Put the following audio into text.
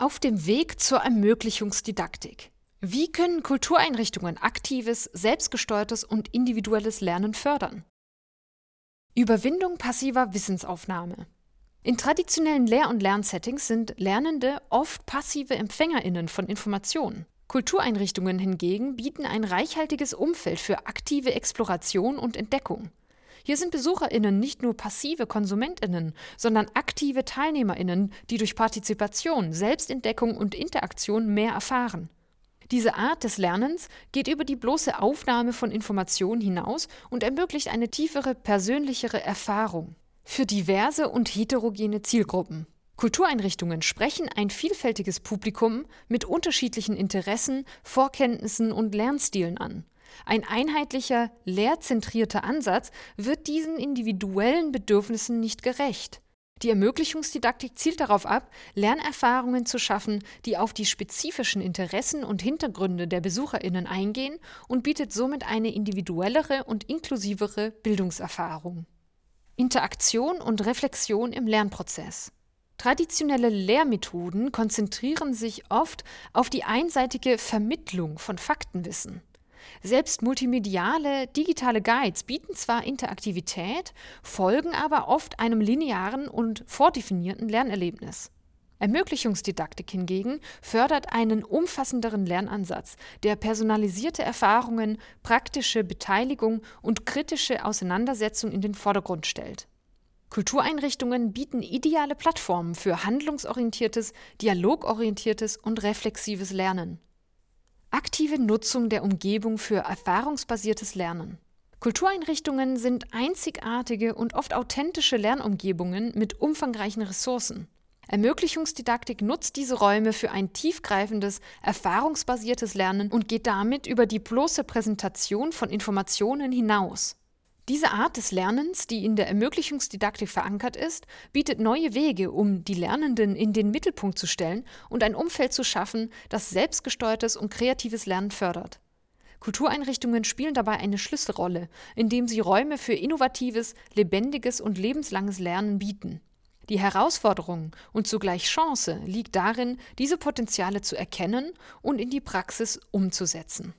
Auf dem Weg zur Ermöglichungsdidaktik. Wie können Kultureinrichtungen aktives, selbstgesteuertes und individuelles Lernen fördern? Überwindung passiver Wissensaufnahme. In traditionellen Lehr- und Lernsettings sind Lernende oft passive Empfängerinnen von Informationen. Kultureinrichtungen hingegen bieten ein reichhaltiges Umfeld für aktive Exploration und Entdeckung. Hier sind Besucherinnen nicht nur passive Konsumentinnen, sondern aktive Teilnehmerinnen, die durch Partizipation, Selbstentdeckung und Interaktion mehr erfahren. Diese Art des Lernens geht über die bloße Aufnahme von Informationen hinaus und ermöglicht eine tiefere, persönlichere Erfahrung für diverse und heterogene Zielgruppen. Kultureinrichtungen sprechen ein vielfältiges Publikum mit unterschiedlichen Interessen, Vorkenntnissen und Lernstilen an. Ein einheitlicher, lehrzentrierter Ansatz wird diesen individuellen Bedürfnissen nicht gerecht. Die Ermöglichungsdidaktik zielt darauf ab, Lernerfahrungen zu schaffen, die auf die spezifischen Interessen und Hintergründe der Besucherinnen eingehen und bietet somit eine individuellere und inklusivere Bildungserfahrung. Interaktion und Reflexion im Lernprozess. Traditionelle Lehrmethoden konzentrieren sich oft auf die einseitige Vermittlung von Faktenwissen. Selbst multimediale, digitale Guides bieten zwar Interaktivität, folgen aber oft einem linearen und vordefinierten Lernerlebnis. Ermöglichungsdidaktik hingegen fördert einen umfassenderen Lernansatz, der personalisierte Erfahrungen, praktische Beteiligung und kritische Auseinandersetzung in den Vordergrund stellt. Kultureinrichtungen bieten ideale Plattformen für handlungsorientiertes, dialogorientiertes und reflexives Lernen. Aktive Nutzung der Umgebung für erfahrungsbasiertes Lernen. Kultureinrichtungen sind einzigartige und oft authentische Lernumgebungen mit umfangreichen Ressourcen. Ermöglichungsdidaktik nutzt diese Räume für ein tiefgreifendes, erfahrungsbasiertes Lernen und geht damit über die bloße Präsentation von Informationen hinaus. Diese Art des Lernens, die in der Ermöglichungsdidaktik verankert ist, bietet neue Wege, um die Lernenden in den Mittelpunkt zu stellen und ein Umfeld zu schaffen, das selbstgesteuertes und kreatives Lernen fördert. Kultureinrichtungen spielen dabei eine Schlüsselrolle, indem sie Räume für innovatives, lebendiges und lebenslanges Lernen bieten. Die Herausforderung und zugleich Chance liegt darin, diese Potenziale zu erkennen und in die Praxis umzusetzen.